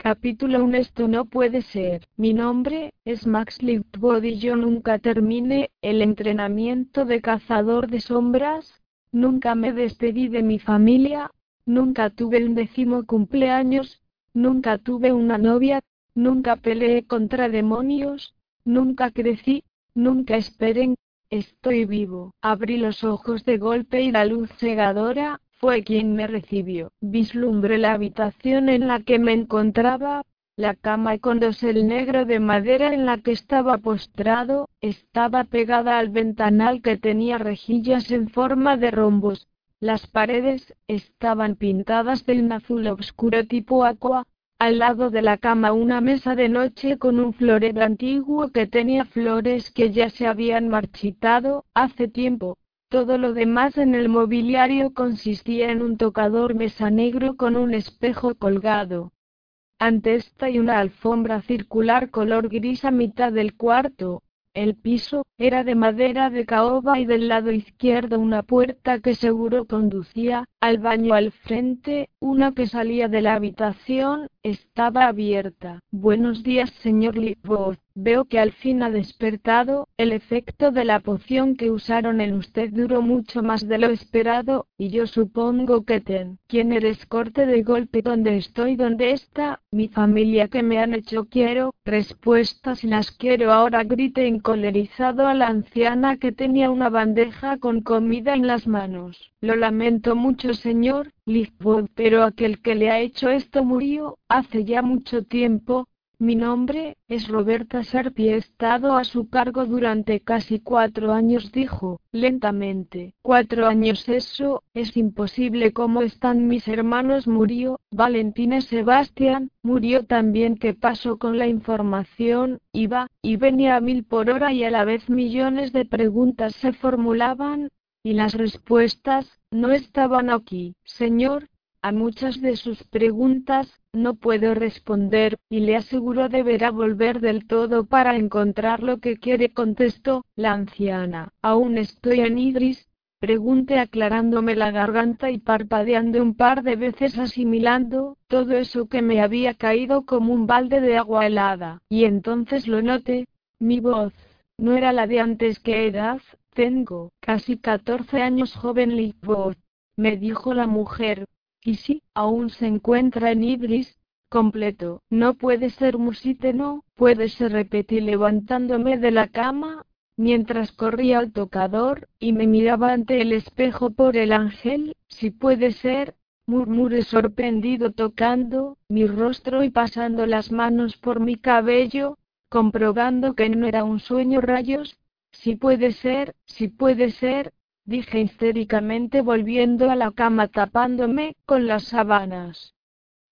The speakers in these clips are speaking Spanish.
Capítulo 1 Esto no puede ser. Mi nombre es Max Lichtbod y yo nunca terminé el entrenamiento de cazador de sombras. Nunca me despedí de mi familia. Nunca tuve un décimo cumpleaños. Nunca tuve una novia. Nunca peleé contra demonios. Nunca crecí. Nunca esperé Estoy vivo. Abrí los ojos de golpe y la luz cegadora fue quien me recibió. Vislumbré la habitación en la que me encontraba, la cama con dosel negro de madera en la que estaba postrado, estaba pegada al ventanal que tenía rejillas en forma de rombos. Las paredes estaban pintadas de un azul oscuro tipo aqua, al lado de la cama una mesa de noche con un florero antiguo que tenía flores que ya se habían marchitado hace tiempo. Todo lo demás en el mobiliario consistía en un tocador mesa negro con un espejo colgado. Ante esta y una alfombra circular color gris a mitad del cuarto, el piso era de madera de caoba y del lado izquierdo una puerta que seguro conducía al baño al frente, una que salía de la habitación, estaba abierta. Buenos días, señor Lippot. Veo que al fin ha despertado, el efecto de la poción que usaron en usted duró mucho más de lo esperado, y yo supongo que ten. ¿Quién eres corte de golpe donde estoy? ¿Dónde está? Mi familia que me han hecho quiero, respuestas las quiero ahora grite encolerizado a la anciana que tenía una bandeja con comida en las manos. Lo lamento mucho señor, Lisbon, pero aquel que le ha hecho esto murió, hace ya mucho tiempo, mi nombre es Roberta Serpi. He estado a su cargo durante casi cuatro años, dijo, lentamente. Cuatro años eso, es imposible. ¿Cómo están mis hermanos? Murió, Valentina Sebastián, murió también. ¿Qué pasó con la información? Iba, y venía a mil por hora y a la vez millones de preguntas se formulaban, y las respuestas, no estaban aquí. Señor, a muchas de sus preguntas, no puedo responder, y le aseguro deberá volver del todo para encontrar lo que quiere, contestó la anciana. Aún estoy en Idris, pregunté aclarándome la garganta y parpadeando un par de veces asimilando todo eso que me había caído como un balde de agua helada. Y entonces lo noté, mi voz, no era la de antes que edad, tengo casi 14 años joven Lickbot, me dijo la mujer, y sí, aún se encuentra en Ibris, completo. No puede ser Musite, no, puede ser repetí levantándome de la cama, mientras corría al tocador, y me miraba ante el espejo por el ángel, si puede ser, murmuré sorprendido tocando mi rostro y pasando las manos por mi cabello, comprobando que no era un sueño rayos, si puede ser, si puede ser, dije histéricamente volviendo a la cama tapándome con las sábanas.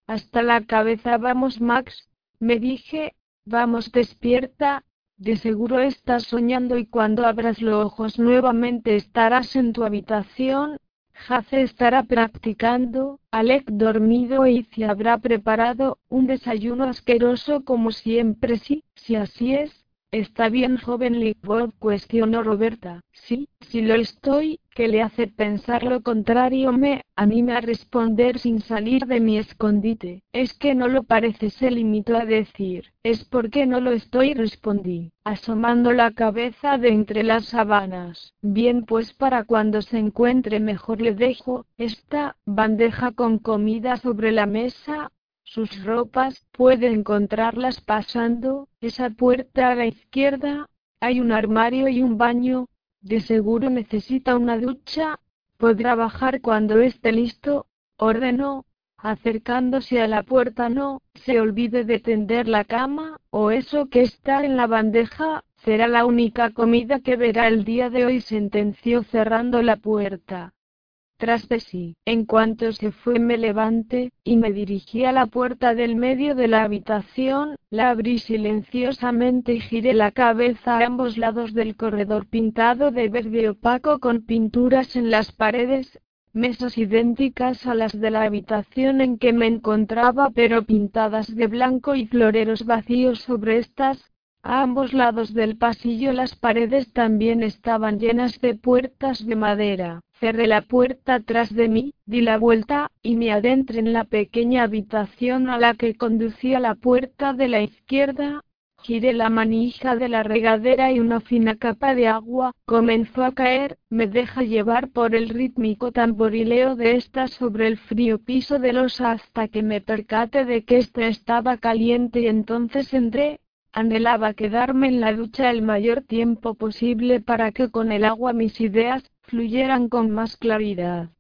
Hasta la cabeza vamos Max, me dije, vamos despierta, de seguro estás soñando y cuando abras los ojos nuevamente estarás en tu habitación, Jace estará practicando, Alec dormido y se habrá preparado un desayuno asqueroso como siempre sí, si así es, Está bien, joven Lickwood, cuestionó Roberta. Sí, si lo estoy, ¿qué le hace pensar lo contrario? Me anime a responder sin salir de mi escondite. Es que no lo parece, se limitó a decir. Es porque no lo estoy, respondí, asomando la cabeza de entre las sabanas. Bien, pues para cuando se encuentre mejor le dejo esta bandeja con comida sobre la mesa, sus ropas, puede encontrarlas pasando, esa puerta a la izquierda, hay un armario y un baño, de seguro necesita una ducha, podrá bajar cuando esté listo, ordenó, acercándose a la puerta no se olvide de tender la cama, o eso que está en la bandeja, será la única comida que verá el día de hoy, sentenció cerrando la puerta. Tras de sí. En cuanto se fue me levanté, y me dirigí a la puerta del medio de la habitación, la abrí silenciosamente y giré la cabeza a ambos lados del corredor pintado de verde opaco con pinturas en las paredes, mesas idénticas a las de la habitación en que me encontraba pero pintadas de blanco y floreros vacíos sobre estas, a ambos lados del pasillo las paredes también estaban llenas de puertas de madera. Cerré la puerta tras de mí, di la vuelta, y me adentré en la pequeña habitación a la que conducía la puerta de la izquierda. Giré la manija de la regadera y una fina capa de agua comenzó a caer, me deja llevar por el rítmico tamborileo de esta sobre el frío piso de losa hasta que me percate de que ésta estaba caliente y entonces entré, Anhelaba quedarme en la ducha el mayor tiempo posible para que con el agua mis ideas fluyeran con más claridad.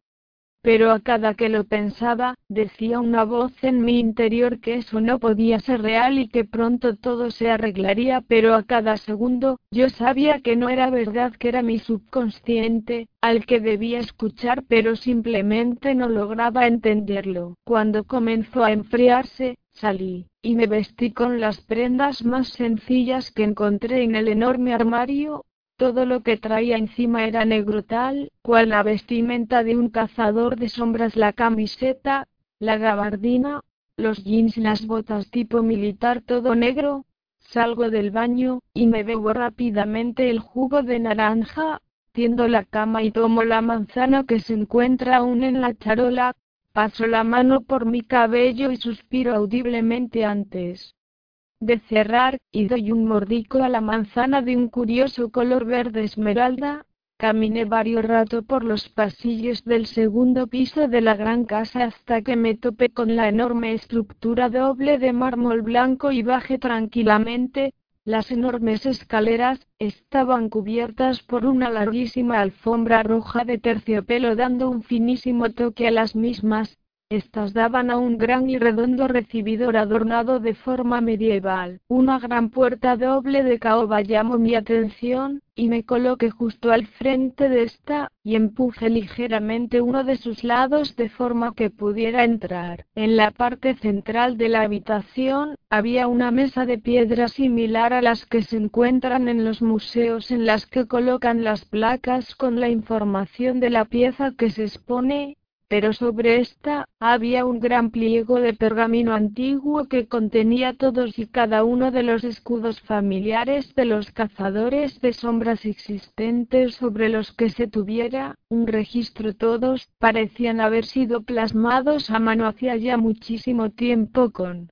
Pero a cada que lo pensaba, decía una voz en mi interior que eso no podía ser real y que pronto todo se arreglaría, pero a cada segundo, yo sabía que no era verdad, que era mi subconsciente, al que debía escuchar, pero simplemente no lograba entenderlo. Cuando comenzó a enfriarse, salí, y me vestí con las prendas más sencillas que encontré en el enorme armario, todo lo que traía encima era negro tal, cual la vestimenta de un cazador de sombras la camiseta, la gabardina, los jeans las botas tipo militar todo negro, salgo del baño, y me bebo rápidamente el jugo de naranja, tiendo la cama y tomo la manzana que se encuentra aún en la charola, Paso la mano por mi cabello y suspiro audiblemente antes de cerrar, y doy un mordico a la manzana de un curioso color verde esmeralda. Caminé varios rato por los pasillos del segundo piso de la gran casa hasta que me topé con la enorme estructura doble de mármol blanco y bajé tranquilamente, las enormes escaleras estaban cubiertas por una larguísima alfombra roja de terciopelo dando un finísimo toque a las mismas. Estas daban a un gran y redondo recibidor adornado de forma medieval. Una gran puerta doble de caoba llamó mi atención, y me coloqué justo al frente de esta, y empujé ligeramente uno de sus lados de forma que pudiera entrar. En la parte central de la habitación, había una mesa de piedra similar a las que se encuentran en los museos en las que colocan las placas con la información de la pieza que se expone, pero sobre esta había un gran pliego de pergamino antiguo que contenía todos y cada uno de los escudos familiares de los cazadores de sombras existentes sobre los que se tuviera un registro. Todos parecían haber sido plasmados a mano hacía ya muchísimo tiempo con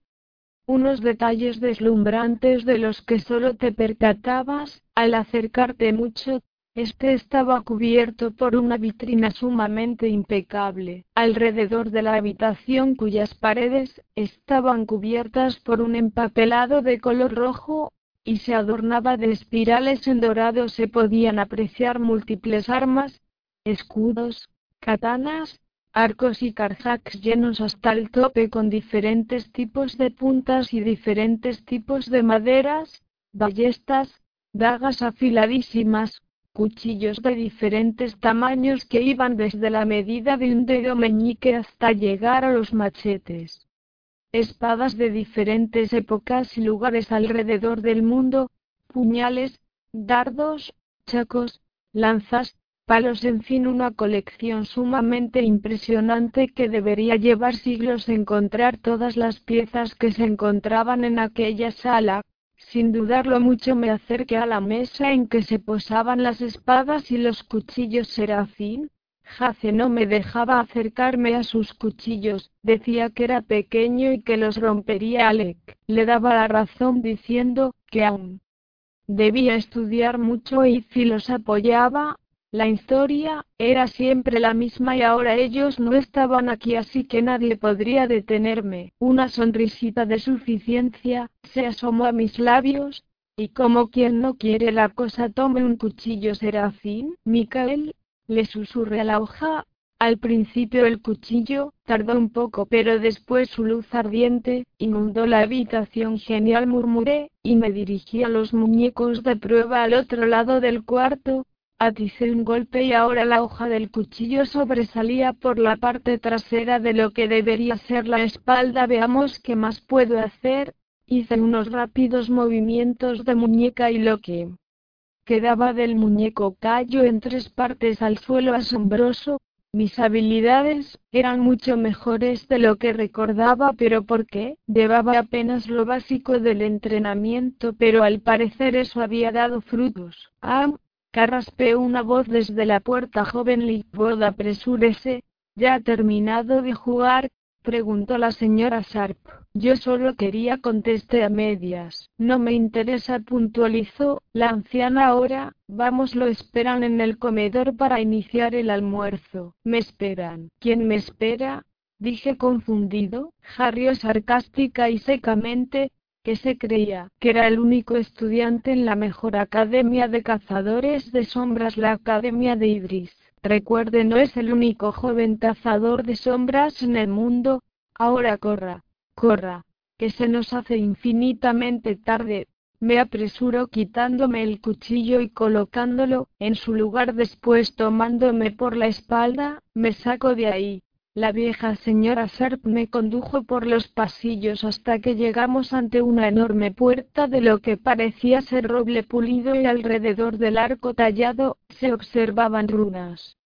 unos detalles deslumbrantes de los que solo te percatabas al acercarte mucho este estaba cubierto por una vitrina sumamente impecable, alrededor de la habitación cuyas paredes estaban cubiertas por un empapelado de color rojo, y se adornaba de espirales en dorado. Se podían apreciar múltiples armas, escudos, katanas, arcos y karjaks llenos hasta el tope con diferentes tipos de puntas y diferentes tipos de maderas, ballestas, dagas afiladísimas, cuchillos de diferentes tamaños que iban desde la medida de un dedo meñique hasta llegar a los machetes. Espadas de diferentes épocas y lugares alrededor del mundo, puñales, dardos, chacos, lanzas, palos, en fin, una colección sumamente impresionante que debería llevar siglos encontrar todas las piezas que se encontraban en aquella sala, sin dudarlo mucho me acerqué a la mesa en que se posaban las espadas y los cuchillos serafín. Jace no me dejaba acercarme a sus cuchillos, decía que era pequeño y que los rompería Alec. Le daba la razón diciendo que aún debía estudiar mucho y si los apoyaba, la historia era siempre la misma y ahora ellos no estaban aquí así que nadie podría detenerme. Una sonrisita de suficiencia se asomó a mis labios, y como quien no quiere la cosa tome un cuchillo serafín. Micael, le susurré a la hoja. Al principio el cuchillo tardó un poco, pero después su luz ardiente inundó la habitación. Genial murmuré, y me dirigí a los muñecos de prueba al otro lado del cuarto, Aticé un golpe y ahora la hoja del cuchillo sobresalía por la parte trasera de lo que debería ser la espalda. Veamos qué más puedo hacer. Hice unos rápidos movimientos de muñeca y lo que quedaba del muñeco cayó en tres partes al suelo asombroso. Mis habilidades eran mucho mejores de lo que recordaba, pero ¿por qué? Llevaba apenas lo básico del entrenamiento, pero al parecer eso había dado frutos. Ah, carraspeó una voz desde la puerta. Joven Lightwood, apresúrese. ¿Ya ha terminado de jugar? preguntó la señora Sharp. Yo solo quería contestar a medias. No me interesa, puntualizó la anciana ahora. Vamos, lo esperan en el comedor para iniciar el almuerzo. Me esperan. ¿Quién me espera? Dije confundido. Harry sarcástica y secamente, que se creía que era el único estudiante en la mejor academia de cazadores de sombras, la Academia de Idris. Recuerde, no es el único joven cazador de sombras en el mundo. Ahora corra, corra, que se nos hace infinitamente tarde. Me apresuro quitándome el cuchillo y colocándolo en su lugar después tomándome por la espalda, me saco de ahí. La vieja señora Sharp me condujo por los pasillos hasta que llegamos ante una enorme puerta de lo que parecía ser roble pulido y alrededor del arco tallado se observaban runas.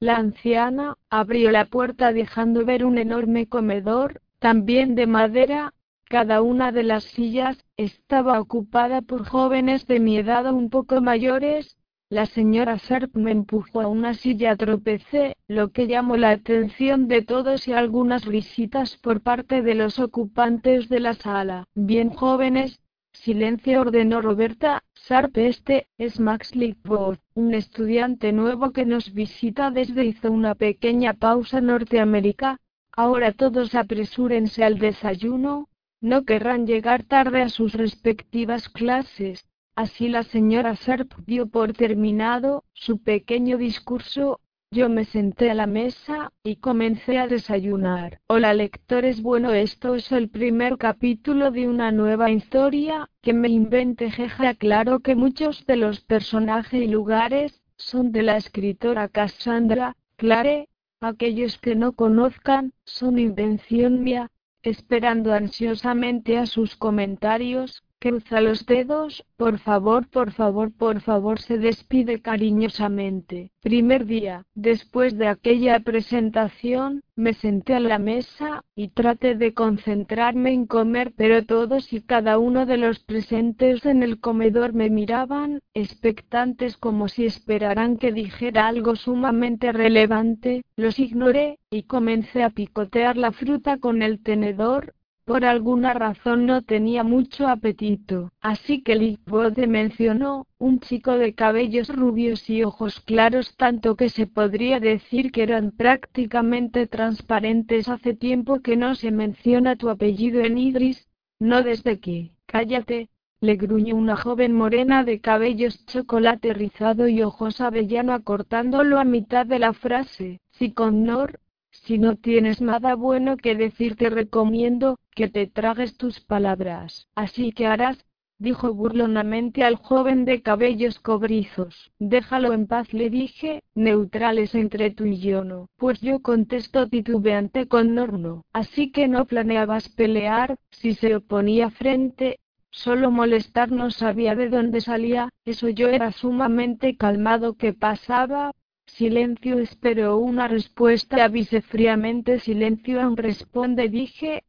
La anciana abrió la puerta dejando ver un enorme comedor, también de madera. Cada una de las sillas estaba ocupada por jóvenes de mi edad un poco mayores. La señora Sharp me empujó a una silla, tropecé, lo que llamó la atención de todos y algunas risitas por parte de los ocupantes de la sala. Bien jóvenes, Silencio ordenó Roberta. Sharp este, es Max Lickwood, un estudiante nuevo que nos visita desde hizo una pequeña pausa Norteamérica. Ahora todos apresúrense al desayuno. No querrán llegar tarde a sus respectivas clases. Así la señora Sharp dio por terminado su pequeño discurso, yo me senté a la mesa, y comencé a desayunar. Hola lectores, bueno esto es el primer capítulo de una nueva historia, que me inventé jeja claro que muchos de los personajes y lugares, son de la escritora Cassandra, Clare, aquellos que no conozcan, son invención mía, esperando ansiosamente a sus comentarios, Cruza los dedos, por favor, por favor, por favor, se despide cariñosamente. Primer día, después de aquella presentación, me senté a la mesa, y traté de concentrarme en comer, pero todos y cada uno de los presentes en el comedor me miraban, expectantes como si esperaran que dijera algo sumamente relevante. Los ignoré, y comencé a picotear la fruta con el tenedor, por alguna razón no tenía mucho apetito, así que Lickwood mencionó, un chico de cabellos rubios y ojos claros tanto que se podría decir que eran prácticamente transparentes. Hace tiempo que no se menciona tu apellido en Idris, no desde que, cállate, le gruñó una joven morena de cabellos chocolate rizado y ojos avellano acortándolo a mitad de la frase. Si con Nor, si no tienes nada bueno que decir te recomiendo que te tragues tus palabras. Así que harás, dijo burlonamente al joven de cabellos cobrizos. Déjalo en paz, le dije, neutrales entre tú y yo no. Pues yo contesto titubeante con Norno. Así que no planeabas pelear, si se oponía frente, solo molestar no sabía de dónde salía, eso yo era sumamente calmado. ¿Qué pasaba? Silencio esperó una respuesta. Avise fríamente. Silencio aún responde. Dije,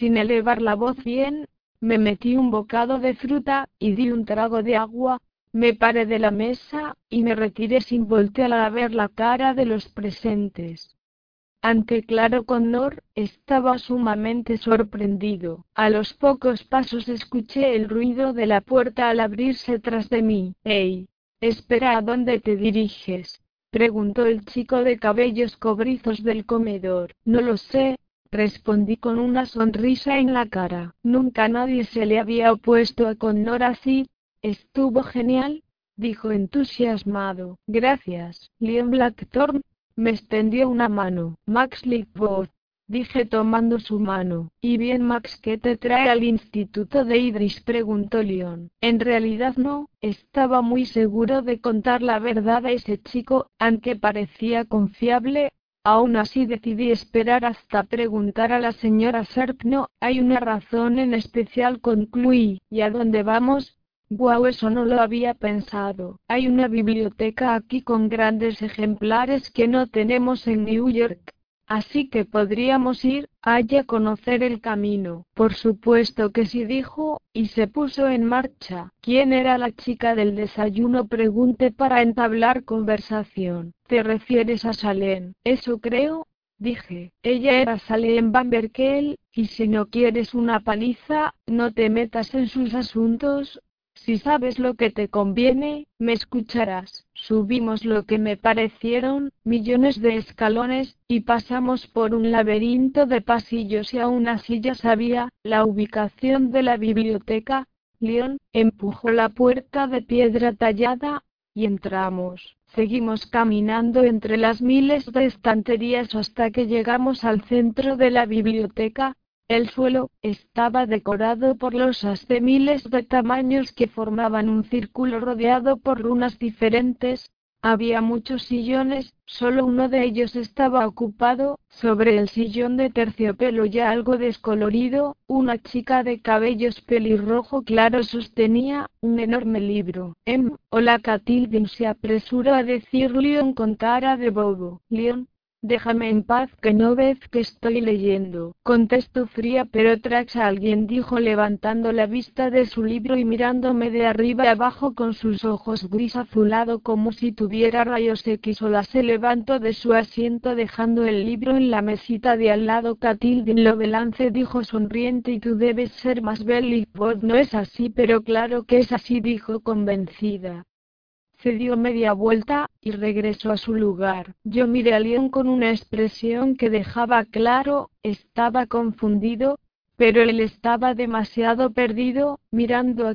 sin elevar la voz bien, me metí un bocado de fruta, y di un trago de agua, me paré de la mesa, y me retiré sin voltear a ver la cara de los presentes. Ante Claro Connor, estaba sumamente sorprendido. A los pocos pasos escuché el ruido de la puerta al abrirse tras de mí. ¡Ey! Espera, ¿a dónde te diriges? preguntó el chico de cabellos cobrizos del comedor. No lo sé, respondí con una sonrisa en la cara. Nunca nadie se le había opuesto a Connor así. Estuvo genial, dijo entusiasmado. Gracias. Liam Blackthorn me extendió una mano. Max Lickwood dije tomando su mano. ¿Y bien Max qué te trae al instituto de Idris? preguntó Leon. En realidad no, estaba muy seguro de contar la verdad a ese chico, aunque parecía confiable. Aún así decidí esperar hasta preguntar a la señora No, Hay una razón en especial concluí. ¿Y a dónde vamos? Guau, eso no lo había pensado. Hay una biblioteca aquí con grandes ejemplares que no tenemos en New York. Así que podríamos ir allá conocer el camino. Por supuesto que sí dijo, y se puso en marcha. ¿Quién era la chica del desayuno? Pregunté para entablar conversación. ¿Te refieres a Salem? Eso creo, dije. Ella era Salem Bamberkel, y si no quieres una paliza, no te metas en sus asuntos, si sabes lo que te conviene, me escucharás. Subimos lo que me parecieron millones de escalones, y pasamos por un laberinto de pasillos y aún así ya sabía la ubicación de la biblioteca. León empujó la puerta de piedra tallada, y entramos. Seguimos caminando entre las miles de estanterías hasta que llegamos al centro de la biblioteca, el suelo estaba decorado por losas de miles de tamaños que formaban un círculo rodeado por runas diferentes. Había muchos sillones, solo uno de ellos estaba ocupado. Sobre el sillón de terciopelo ya algo descolorido, una chica de cabellos pelirrojo claro sostenía un enorme libro. Em, hola Catildin se apresuró a decir Leon con cara de bobo. Leon, Déjame en paz que no ves que estoy leyendo. Contesto fría pero tras alguien dijo levantando la vista de su libro y mirándome de arriba abajo con sus ojos gris azulado como si tuviera rayos X. O la se levantó de su asiento dejando el libro en la mesita de al lado. Catildin lo belance dijo sonriente y tú debes ser más Belly no es así pero claro que es así dijo convencida se dio media vuelta, y regresó a su lugar. Yo miré a León con una expresión que dejaba claro, estaba confundido, pero él estaba demasiado perdido, mirando a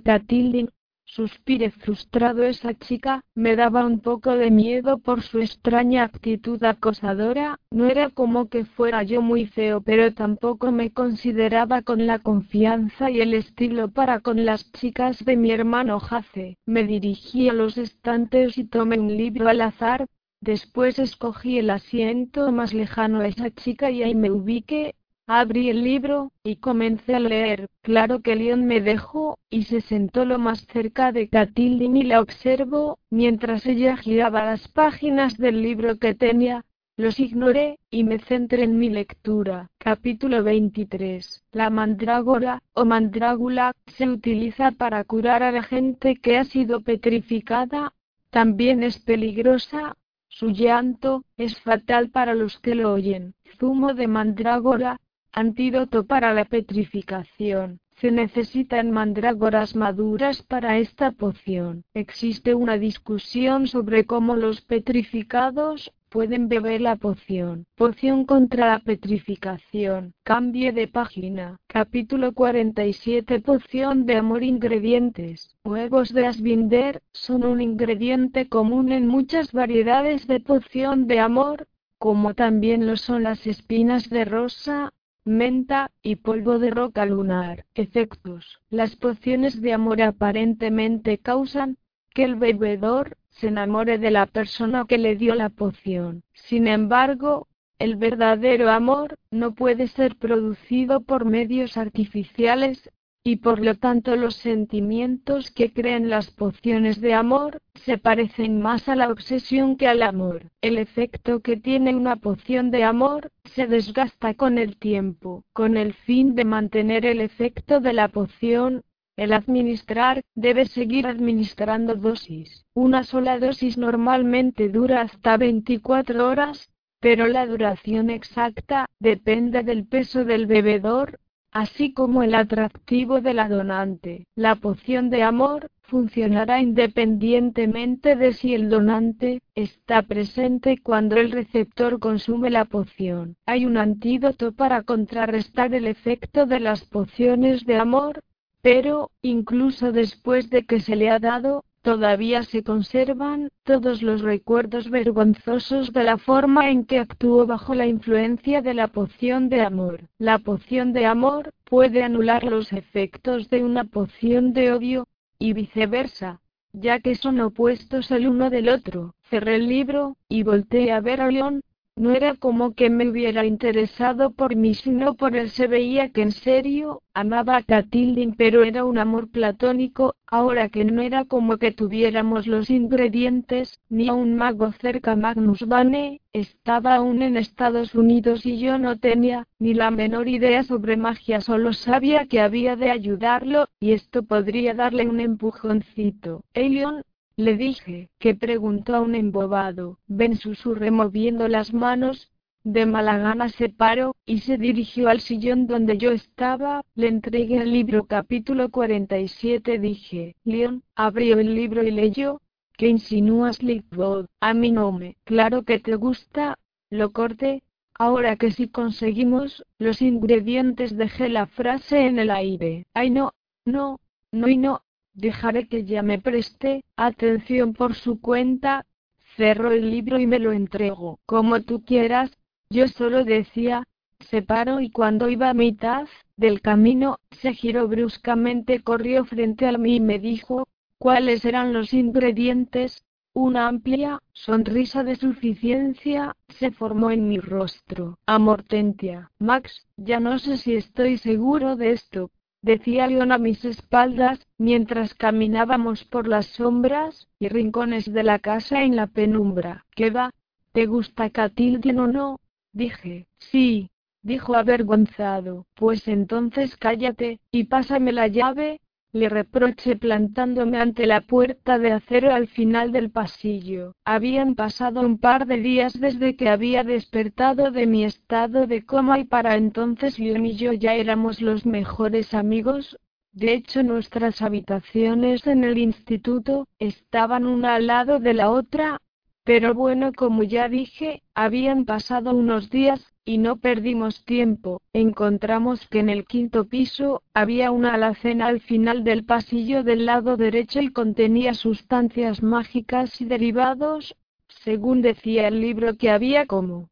Suspiré frustrado esa chica, me daba un poco de miedo por su extraña actitud acosadora, no era como que fuera yo muy feo pero tampoco me consideraba con la confianza y el estilo para con las chicas de mi hermano Jace. Me dirigí a los estantes y tomé un libro al azar, después escogí el asiento más lejano a esa chica y ahí me ubiqué, Abrí el libro, y comencé a leer. Claro que Leon me dejó, y se sentó lo más cerca de Catildin y la observó, mientras ella giraba las páginas del libro que tenía. Los ignoré, y me centré en mi lectura. Capítulo 23. La mandrágora, o mandrágula, se utiliza para curar a la gente que ha sido petrificada. También es peligrosa, su llanto es fatal para los que lo oyen. Zumo de mandrágora, Antídoto para la petrificación. Se necesitan mandrágoras maduras para esta poción. Existe una discusión sobre cómo los petrificados pueden beber la poción. Poción contra la petrificación. Cambie de página. Capítulo 47 Poción de amor Ingredientes. Huevos de Asbinder son un ingrediente común en muchas variedades de poción de amor, como también lo son las espinas de rosa, menta, y polvo de roca lunar. Efectos. Las pociones de amor aparentemente causan que el bebedor se enamore de la persona que le dio la poción. Sin embargo, el verdadero amor no puede ser producido por medios artificiales y por lo tanto los sentimientos que creen las pociones de amor se parecen más a la obsesión que al amor. El efecto que tiene una poción de amor se desgasta con el tiempo, con el fin de mantener el efecto de la poción. El administrar debe seguir administrando dosis. Una sola dosis normalmente dura hasta 24 horas, pero la duración exacta depende del peso del bebedor, así como el atractivo de la donante. La poción de amor funcionará independientemente de si el donante está presente cuando el receptor consume la poción. Hay un antídoto para contrarrestar el efecto de las pociones de amor, pero, incluso después de que se le ha dado, Todavía se conservan todos los recuerdos vergonzosos de la forma en que actuó bajo la influencia de la poción de amor. La poción de amor puede anular los efectos de una poción de odio, y viceversa, ya que son opuestos el uno del otro. Cerré el libro, y volteé a ver a León, no era como que me hubiera interesado por mí, sino por él se veía que en serio, amaba a Catildin, pero era un amor platónico, ahora que no era como que tuviéramos los ingredientes, ni a un mago cerca Magnus Bane, estaba aún en Estados Unidos y yo no tenía ni la menor idea sobre magia, solo sabía que había de ayudarlo, y esto podría darle un empujoncito. Elion, le dije, que preguntó a un embobado. Ben susurré moviendo las manos. De mala gana se paró, y se dirigió al sillón donde yo estaba. Le entregué el libro capítulo 47. Dije, Leon, abrió el libro y leyó. ¿Qué insinúas, Lickwood? A mí no me. Claro que te gusta. Lo corté. Ahora que si conseguimos los ingredientes dejé la frase en el aire. Ay no, no, no y no, Dejaré que ya me preste atención por su cuenta. Cerro el libro y me lo entrego. Como tú quieras. Yo solo decía, separo y cuando iba a mitad del camino, se giró bruscamente, corrió frente a mí y me dijo, ¿cuáles eran los ingredientes? Una amplia sonrisa de suficiencia se formó en mi rostro. Amortentia. Max, ya no sé si estoy seguro de esto, decía Leon a mis espaldas, mientras caminábamos por las sombras y rincones de la casa en la penumbra. ¿Qué va? ¿Te gusta Catilden o no? Dije, sí, dijo avergonzado. Pues entonces cállate, y pásame la llave, le reproché plantándome ante la puerta de acero al final del pasillo. Habían pasado un par de días desde que había despertado de mi estado de coma y para entonces Leon y yo ya éramos los mejores amigos. De hecho nuestras habitaciones en el instituto estaban una al lado de la otra, pero bueno como ya dije, habían pasado unos días, y no perdimos tiempo, encontramos que en el quinto piso había una alacena al final del pasillo del lado derecho y contenía sustancias mágicas y derivados, según decía el libro que había como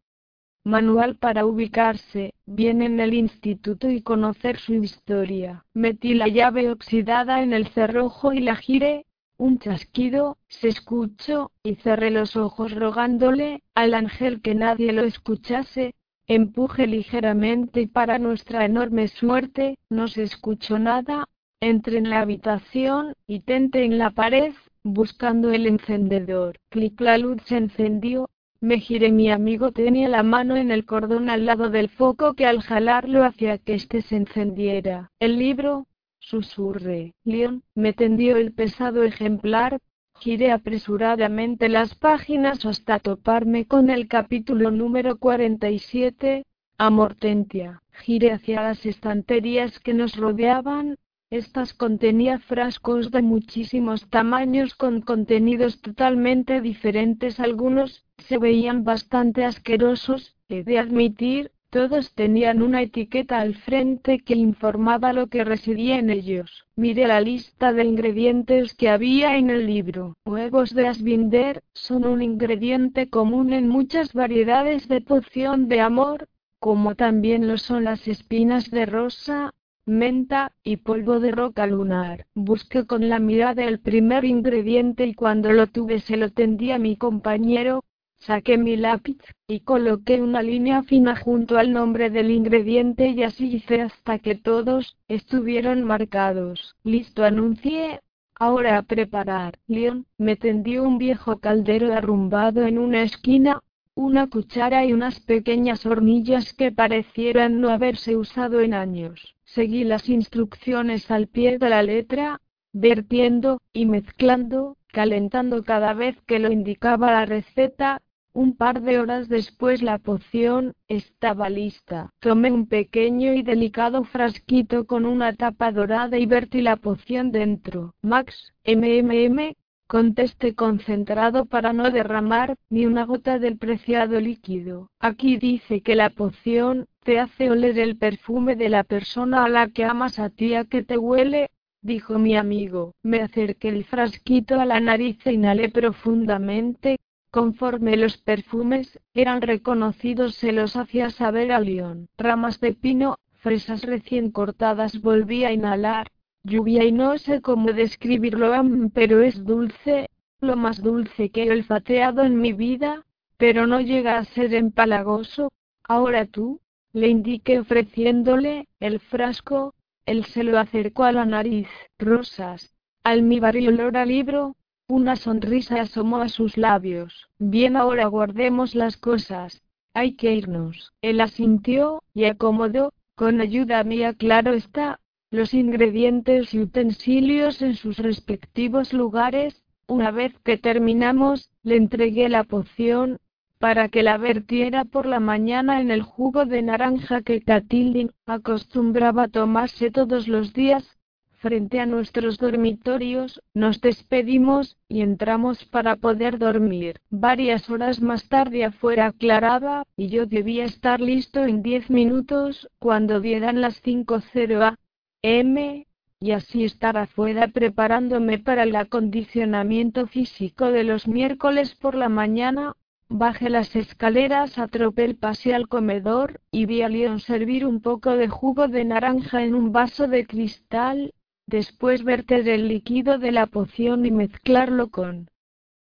manual para ubicarse bien en el instituto y conocer su historia. Metí la llave oxidada en el cerrojo y la giré, un chasquido, se escuchó, y cerré los ojos rogándole al ángel que nadie lo escuchase, Empuje ligeramente y para nuestra enorme suerte, no se escuchó nada. Entré en la habitación, y tenté en la pared, buscando el encendedor. Clic la luz se encendió. Me giré mi amigo tenía la mano en el cordón al lado del foco que al jalarlo hacía que éste se encendiera. El libro, susurré. Leon, me tendió el pesado ejemplar, Giré apresuradamente las páginas hasta toparme con el capítulo número 47, Amortentia. Giré hacia las estanterías que nos rodeaban. Estas contenían frascos de muchísimos tamaños con contenidos totalmente diferentes. Algunos se veían bastante asquerosos, he de admitir, todos tenían una etiqueta al frente que informaba lo que residía en ellos. Miré la lista de ingredientes que había en el libro. Huevos de Asbinder son un ingrediente común en muchas variedades de poción de amor, como también lo son las espinas de rosa, menta y polvo de roca lunar. Busqué con la mirada el primer ingrediente y cuando lo tuve se lo tendí a mi compañero, Saqué mi lápiz, y coloqué una línea fina junto al nombre del ingrediente y así hice hasta que todos estuvieron marcados. Listo anuncié. Ahora a preparar. Leon me tendió un viejo caldero arrumbado en una esquina, una cuchara y unas pequeñas hornillas que parecieran no haberse usado en años. Seguí las instrucciones al pie de la letra, vertiendo y mezclando, calentando cada vez que lo indicaba la receta, un par de horas después la poción estaba lista. Tomé un pequeño y delicado frasquito con una tapa dorada y vertí la poción dentro. Max, MMM, contesté concentrado para no derramar ni una gota del preciado líquido. Aquí dice que la poción te hace oler el perfume de la persona a la que amas a ti a que te huele. dijo mi amigo. Me acerqué el frasquito a la nariz e inhalé profundamente. Conforme los perfumes eran reconocidos se los hacía saber a León. Ramas de pino, fresas recién cortadas volví a inhalar. Lluvia y no sé cómo describirlo, pero es dulce, lo más dulce que he olfateado en mi vida, pero no llega a ser empalagoso. Ahora tú, le indiqué ofreciéndole el frasco, él se lo acercó a la nariz. Rosas. Almíbar y olor a libro. Una sonrisa asomó a sus labios. Bien, ahora guardemos las cosas. Hay que irnos. Él asintió, y acomodó, con ayuda mía claro está, los ingredientes y utensilios en sus respectivos lugares. Una vez que terminamos, le entregué la poción, para que la vertiera por la mañana en el jugo de naranja que Catildin acostumbraba tomarse todos los días. Frente a nuestros dormitorios, nos despedimos y entramos para poder dormir. Varias horas más tarde afuera aclaraba, y yo debía estar listo en diez minutos, cuando dieran las 5.0 am, y así estar afuera preparándome para el acondicionamiento físico de los miércoles por la mañana, Bajé las escaleras a tropel, pasé al comedor, y vi a Leon servir un poco de jugo de naranja en un vaso de cristal, después verter el líquido de la poción y mezclarlo con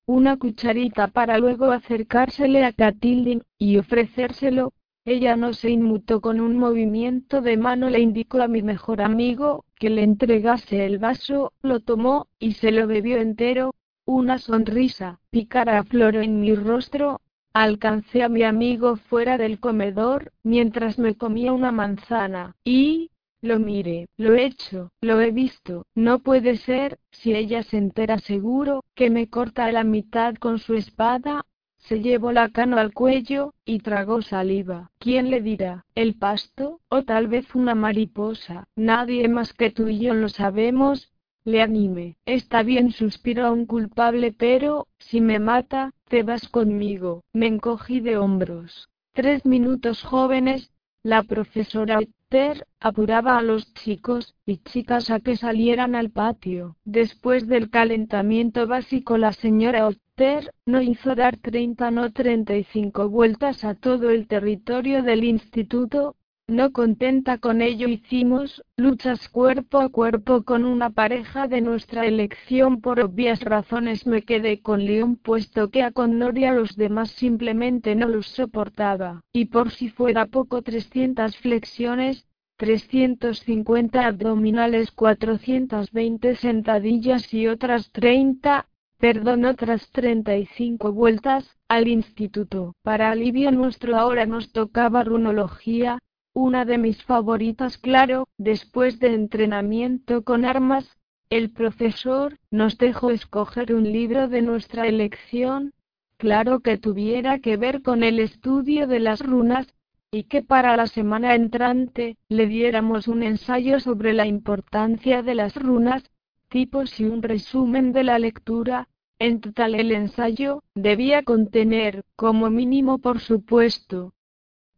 una cucharita para luego acercársele a Catildin, y ofrecérselo. Ella no se inmutó con un movimiento de mano, le indicó a mi mejor amigo que le entregase el vaso, lo tomó, y se lo bebió entero, una sonrisa, pícara afloró en mi rostro. Alcancé a mi amigo fuera del comedor, mientras me comía una manzana, y, lo mire, lo he hecho, lo he visto, no puede ser, si ella se entera seguro, que me corta a la mitad con su espada. Se llevó la cano al cuello, y tragó saliva. ¿Quién le dirá? ¿El pasto? ¿O tal vez una mariposa? Nadie más que tú y yo lo sabemos, le anime. Está bien, suspiró un culpable, pero, si me mata, te vas conmigo. Me encogí de hombros. Tres minutos jóvenes, la profesora Otter apuraba a los chicos y chicas a que salieran al patio. Después del calentamiento básico, la señora Otter no hizo dar 30 no 35 vueltas a todo el territorio del instituto, no contenta con ello hicimos, luchas cuerpo a cuerpo con una pareja de nuestra elección por obvias razones me quedé con León puesto que a Connor y a los demás simplemente no los soportaba, y por si fuera poco 300 flexiones, 350 abdominales, 420 sentadillas y otras 30, perdón, otras 35 vueltas, al instituto. Para alivio nuestro ahora nos tocaba runología, una de mis favoritas, claro, después de entrenamiento con armas, el profesor nos dejó escoger un libro de nuestra elección, claro que tuviera que ver con el estudio de las runas, y que para la semana entrante le diéramos un ensayo sobre la importancia de las runas, tipos y un resumen de la lectura. En total el ensayo debía contener, como mínimo por supuesto,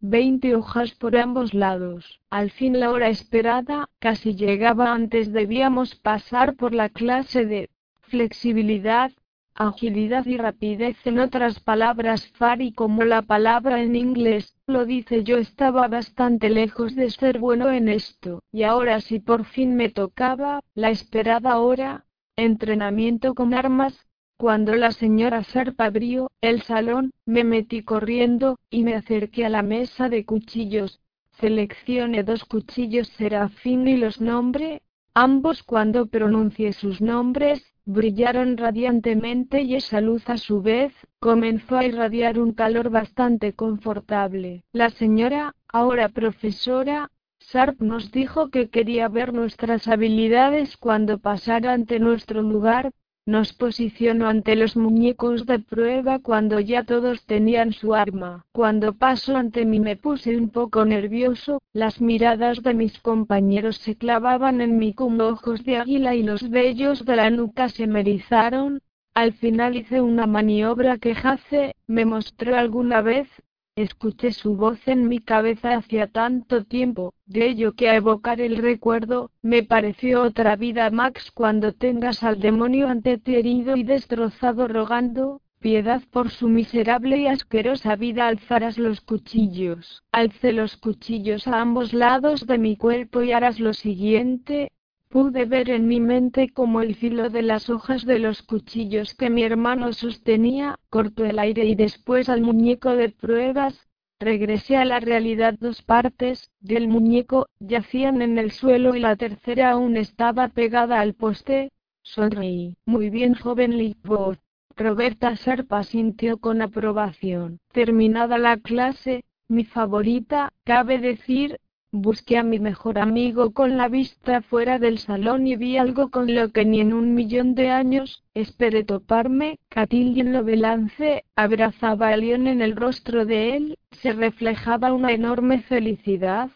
Veinte hojas por ambos lados. Al fin la hora esperada, casi llegaba antes debíamos pasar por la clase de flexibilidad, agilidad y rapidez. En otras palabras, FARI como la palabra en inglés, lo dice yo estaba bastante lejos de ser bueno en esto. Y ahora sí por fin me tocaba, la esperada hora, entrenamiento con armas, cuando la señora Sharp abrió el salón, me metí corriendo, y me acerqué a la mesa de cuchillos. Seleccioné dos cuchillos Serafín y los nombré. Ambos cuando pronuncié sus nombres, brillaron radiantemente y esa luz a su vez, comenzó a irradiar un calor bastante confortable. La señora, ahora profesora, Sharp nos dijo que quería ver nuestras habilidades cuando pasara ante nuestro lugar, nos posicionó ante los muñecos de prueba cuando ya todos tenían su arma. Cuando pasó ante mí me puse un poco nervioso, las miradas de mis compañeros se clavaban en mí como ojos de águila y los vellos de la nuca se me erizaron. Al final hice una maniobra que Jace me mostró alguna vez, Escuché su voz en mi cabeza hacía tanto tiempo, de ello que a evocar el recuerdo, me pareció otra vida Max cuando tengas al demonio ante ti herido y destrozado rogando, piedad por su miserable y asquerosa vida alzarás los cuchillos. Alce los cuchillos a ambos lados de mi cuerpo y harás lo siguiente, Pude ver en mi mente como el filo de las hojas de los cuchillos que mi hermano sostenía, cortó el aire y después al muñeco de pruebas, regresé a la realidad dos partes, del muñeco, yacían en el suelo y la tercera aún estaba pegada al poste, sonreí. Muy bien joven Lightbot. Roberta Serpa sintió con aprobación. Terminada la clase, mi favorita, cabe decir, Busqué a mi mejor amigo con la vista fuera del salón y vi algo con lo que ni en un millón de años esperé toparme. Catillion Lobelance abrazaba a León en el rostro de él, se reflejaba una enorme felicidad,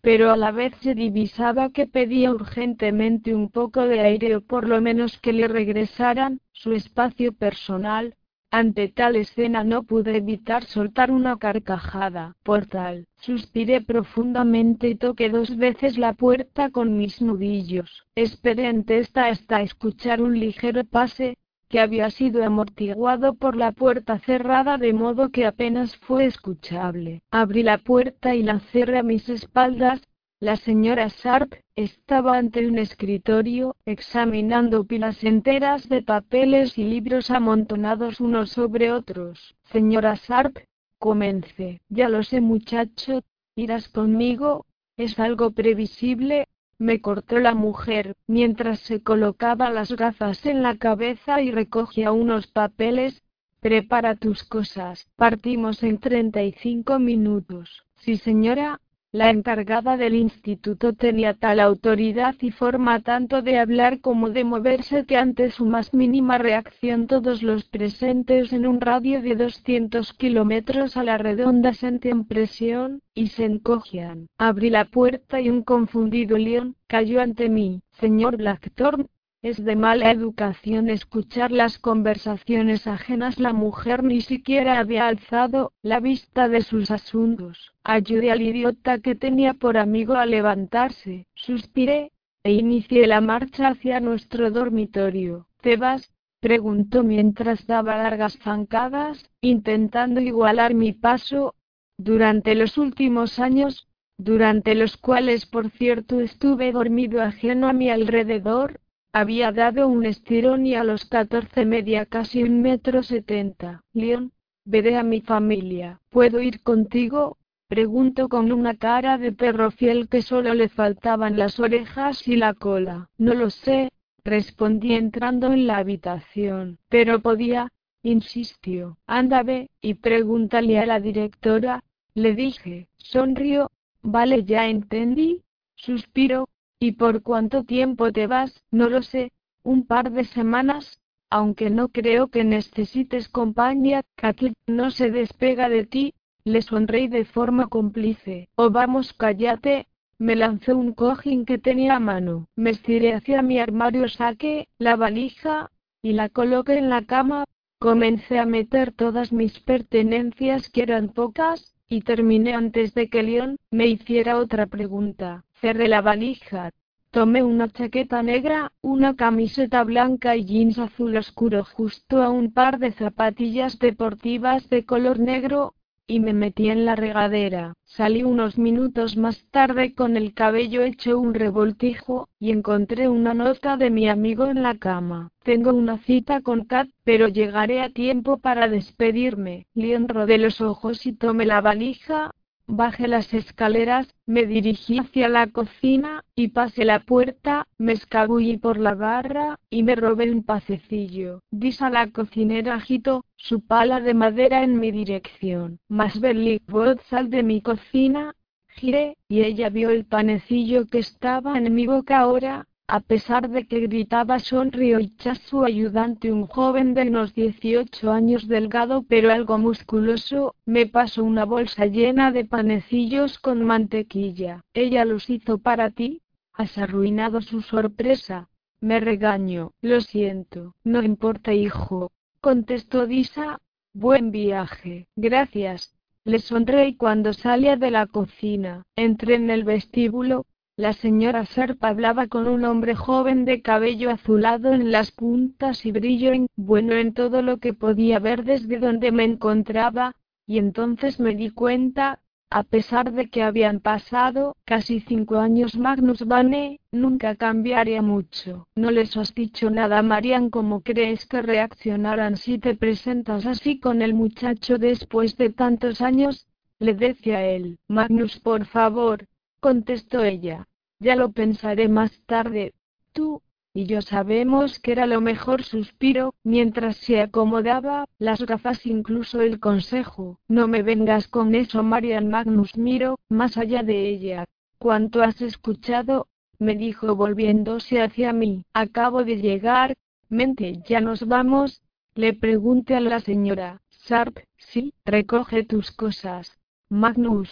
pero a la vez se divisaba que pedía urgentemente un poco de aire o por lo menos que le regresaran su espacio personal, ante tal escena no pude evitar soltar una carcajada. Por tal, suspiré profundamente y toqué dos veces la puerta con mis nudillos. Esperé en testa hasta escuchar un ligero pase, que había sido amortiguado por la puerta cerrada de modo que apenas fue escuchable. Abrí la puerta y la cerré a mis espaldas, la señora Sharp estaba ante un escritorio, examinando pilas enteras de papeles y libros amontonados unos sobre otros. Señora Sharp, comencé. Ya lo sé muchacho, irás conmigo, es algo previsible, me cortó la mujer, mientras se colocaba las gafas en la cabeza y recogía unos papeles. Prepara tus cosas. Partimos en 35 minutos. Sí, señora, la encargada del instituto tenía tal autoridad y forma tanto de hablar como de moverse que ante su más mínima reacción todos los presentes en un radio de 200 kilómetros a la redonda sentían presión, y se encogían. Abrí la puerta y un confundido león cayó ante mí. Señor Blackthorne, es de mala educación escuchar las conversaciones ajenas. La mujer ni siquiera había alzado la vista de sus asuntos. Ayudé al idiota que tenía por amigo a levantarse. Suspiré, e inicié la marcha hacia nuestro dormitorio. ¿Te vas? preguntó mientras daba largas zancadas, intentando igualar mi paso. Durante los últimos años, durante los cuales por cierto estuve dormido ajeno a mi alrededor, había dado un estirón y a los 14 media casi un metro setenta. León, veré a mi familia. ¿Puedo ir contigo? Preguntó con una cara de perro fiel que solo le faltaban las orejas y la cola. No lo sé, respondí entrando en la habitación. Pero podía, insistió. Anda ve, y pregúntale a la directora, le dije. Sonrió. Vale, ya entendí. Suspiro, ¿Y por cuánto tiempo te vas? No lo sé. Un par de semanas. Aunque no creo que necesites compañía, Katy no se despega de ti. Le sonreí de forma cómplice. Oh vamos, cállate. Me lanzó un cojín que tenía a mano. Me estiré hacia mi armario, saqué la valija y la coloqué en la cama. Comencé a meter todas mis pertenencias, que eran pocas, y terminé antes de que León me hiciera otra pregunta. Cerré la valija. Tomé una chaqueta negra, una camiseta blanca y jeans azul oscuro justo a un par de zapatillas deportivas de color negro, y me metí en la regadera. Salí unos minutos más tarde con el cabello hecho un revoltijo, y encontré una nota de mi amigo en la cama. Tengo una cita con Kat, pero llegaré a tiempo para despedirme. Leon rodé los ojos y tomé la valija, Bajé las escaleras, me dirigí hacia la cocina, y pasé la puerta, me escabullí por la barra, y me robé un pacecillo. Disa la cocinera agitó su pala de madera en mi dirección. Más voz sal de mi cocina. Giré, y ella vio el panecillo que estaba en mi boca ahora, a pesar de que gritaba sonrió y su ayudante un joven de unos 18 años delgado pero algo musculoso, me pasó una bolsa llena de panecillos con mantequilla. Ella los hizo para ti. Has arruinado su sorpresa. Me regaño. Lo siento. No importa hijo. Contestó Disa. Buen viaje. Gracias. Le sonreí cuando salía de la cocina. Entré en el vestíbulo. La señora Serpa hablaba con un hombre joven de cabello azulado en las puntas y brillo en bueno en todo lo que podía ver desde donde me encontraba, y entonces me di cuenta, a pesar de que habían pasado casi cinco años Magnus Vane, nunca cambiaría mucho. No les has dicho nada Marian cómo crees que reaccionarán si te presentas así con el muchacho después de tantos años, le decía él. Magnus por favor, contestó ella. Ya lo pensaré más tarde. Tú, y yo sabemos que era lo mejor suspiro, mientras se acomodaba las gafas incluso el consejo. No me vengas con eso Marian Magnus miro, más allá de ella. ¿Cuánto has escuchado? me dijo volviéndose hacia mí. Acabo de llegar. Mente, ya nos vamos. Le pregunté a la señora. Sharp, sí, recoge tus cosas. Magnus,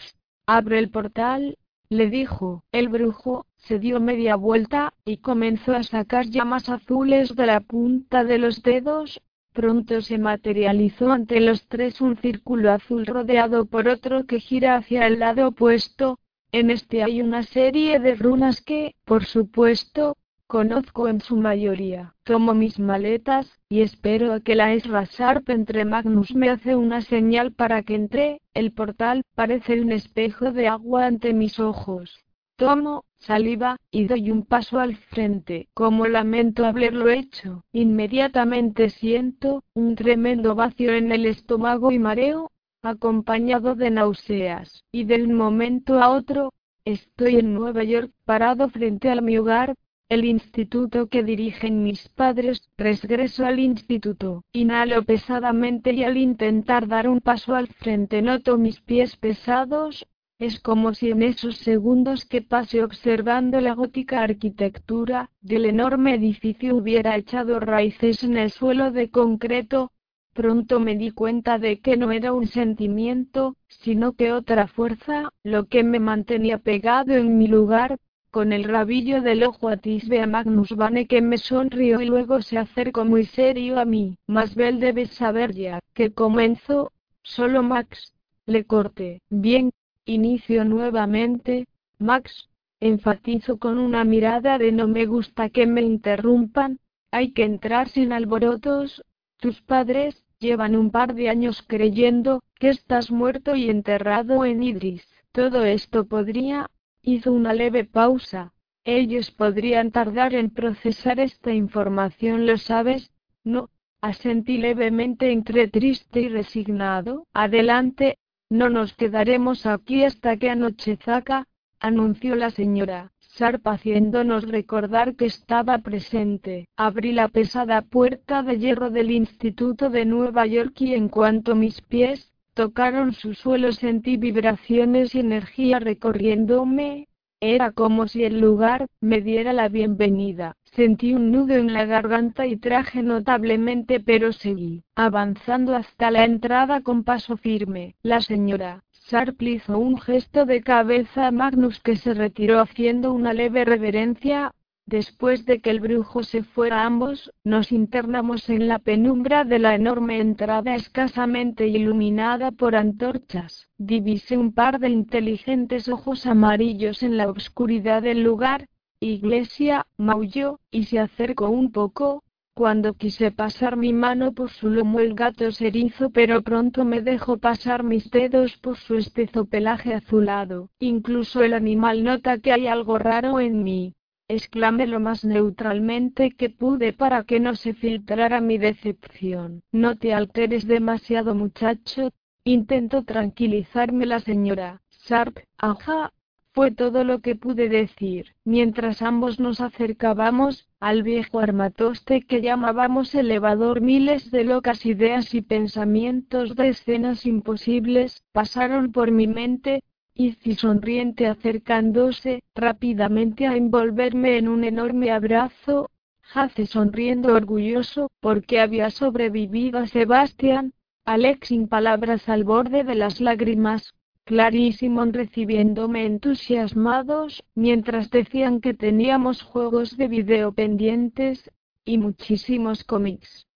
abre el portal, le dijo. El brujo, se dio media vuelta, y comenzó a sacar llamas azules de la punta de los dedos. Pronto se materializó ante los tres un círculo azul rodeado por otro que gira hacia el lado opuesto. En este hay una serie de runas que, por supuesto, conozco en su mayoría. Tomo mis maletas, y espero a que la Esra Sharp entre Magnus me hace una señal para que entre. El portal parece un espejo de agua ante mis ojos. Tomo saliva, y doy un paso al frente. Como lamento haberlo hecho, inmediatamente siento un tremendo vacío en el estómago y mareo, acompañado de náuseas, y de un momento a otro, estoy en Nueva York, parado frente a mi hogar, el instituto que dirigen mis padres, regreso al instituto, inhalo pesadamente y al intentar dar un paso al frente noto mis pies pesados, es como si en esos segundos que pasé observando la gótica arquitectura del enorme edificio hubiera echado raíces en el suelo de concreto. Pronto me di cuenta de que no era un sentimiento, sino que otra fuerza, lo que me mantenía pegado en mi lugar, con el rabillo del ojo atisbe a Magnus que me sonrió y luego se acercó muy serio a mí. Más Bell debes saber ya que comenzó, solo Max. Le corté. Bien, Inicio nuevamente, Max, enfatizo con una mirada de no me gusta que me interrumpan, hay que entrar sin alborotos, tus padres llevan un par de años creyendo que estás muerto y enterrado en Idris. Todo esto podría, hizo una leve pausa, ellos podrían tardar en procesar esta información, ¿lo sabes? No, asentí levemente entre triste y resignado. Adelante, no nos quedaremos aquí hasta que anochezca, anunció la señora Sharp haciéndonos recordar que estaba presente. Abrí la pesada puerta de hierro del Instituto de Nueva York y en cuanto mis pies tocaron su suelo sentí vibraciones y energía recorriéndome. Era como si el lugar me diera la bienvenida. Sentí un nudo en la garganta y traje notablemente pero seguí, avanzando hasta la entrada con paso firme. La señora Sharp hizo un gesto de cabeza a Magnus que se retiró haciendo una leve reverencia. Después de que el brujo se fuera ambos, nos internamos en la penumbra de la enorme entrada escasamente iluminada por antorchas. Divisé un par de inteligentes ojos amarillos en la oscuridad del lugar, Iglesia, maulló, y se acercó un poco. Cuando quise pasar mi mano por su lomo el gato se erizó pero pronto me dejó pasar mis dedos por su espeso pelaje azulado. Incluso el animal nota que hay algo raro en mí. Exclamé lo más neutralmente que pude para que no se filtrara mi decepción. No te alteres demasiado muchacho. Intento tranquilizarme la señora. Sharp, ajá, fue todo lo que pude decir, mientras ambos nos acercábamos, al viejo armatoste que llamábamos elevador. Miles de locas ideas y pensamientos de escenas imposibles pasaron por mi mente, y sonriente acercándose rápidamente a envolverme en un enorme abrazo. Jace sonriendo orgulloso porque había sobrevivido a Sebastián. Alex sin palabras al borde de las lágrimas, clarísimo recibiéndome entusiasmados, mientras decían que teníamos juegos de video pendientes, y muchísimos cómics.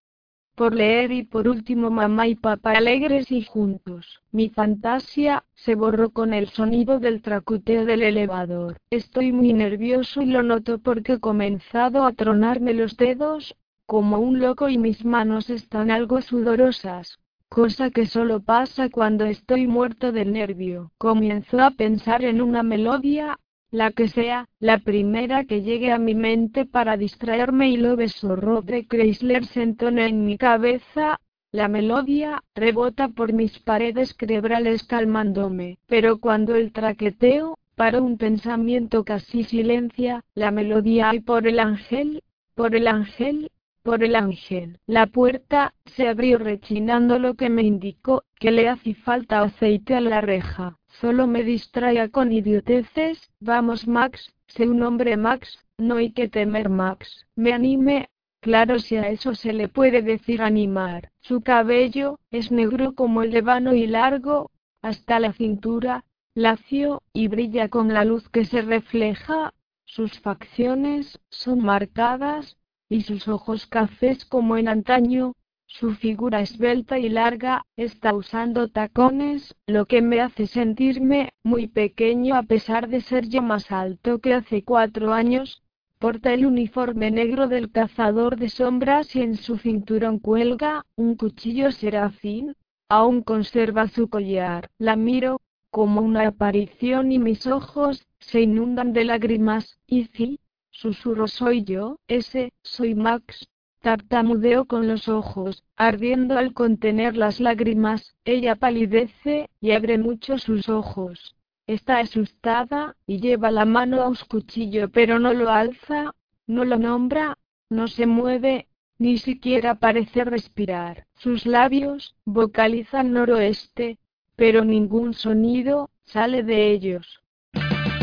Por leer y por último mamá y papá alegres y juntos. Mi fantasía se borró con el sonido del tracuteo del elevador. Estoy muy nervioso y lo noto porque he comenzado a tronarme los dedos, como un loco y mis manos están algo sudorosas, cosa que solo pasa cuando estoy muerto de nervio. Comienzo a pensar en una melodía, la que sea, la primera que llegue a mi mente para distraerme y lo besorro de Chrysler se entona en mi cabeza, la melodía rebota por mis paredes cerebrales calmándome, pero cuando el traqueteo, para un pensamiento casi silencia, la melodía y por el ángel, por el ángel, por el ángel. La puerta se abrió rechinando lo que me indicó que le hace falta aceite a la reja. Solo me distraiga con idioteces. Vamos, Max, sé un hombre, Max, no hay que temer, Max. Me anime. Claro, si a eso se le puede decir animar. Su cabello es negro como el ébano y largo, hasta la cintura, lacio, y brilla con la luz que se refleja. Sus facciones son marcadas, y sus ojos cafés como en antaño, su figura esbelta y larga, está usando tacones, lo que me hace sentirme muy pequeño a pesar de ser yo más alto que hace cuatro años. Porta el uniforme negro del cazador de sombras y en su cinturón cuelga un cuchillo serafín. Aún conserva su collar. La miro, como una aparición y mis ojos se inundan de lágrimas. Y sí, susurro soy yo, ese, soy Max, Tartamudeo con los ojos, ardiendo al contener las lágrimas, ella palidece, y abre mucho sus ojos. Está asustada, y lleva la mano a un cuchillo pero no lo alza, no lo nombra, no se mueve, ni siquiera parece respirar. Sus labios vocalizan noroeste, pero ningún sonido sale de ellos.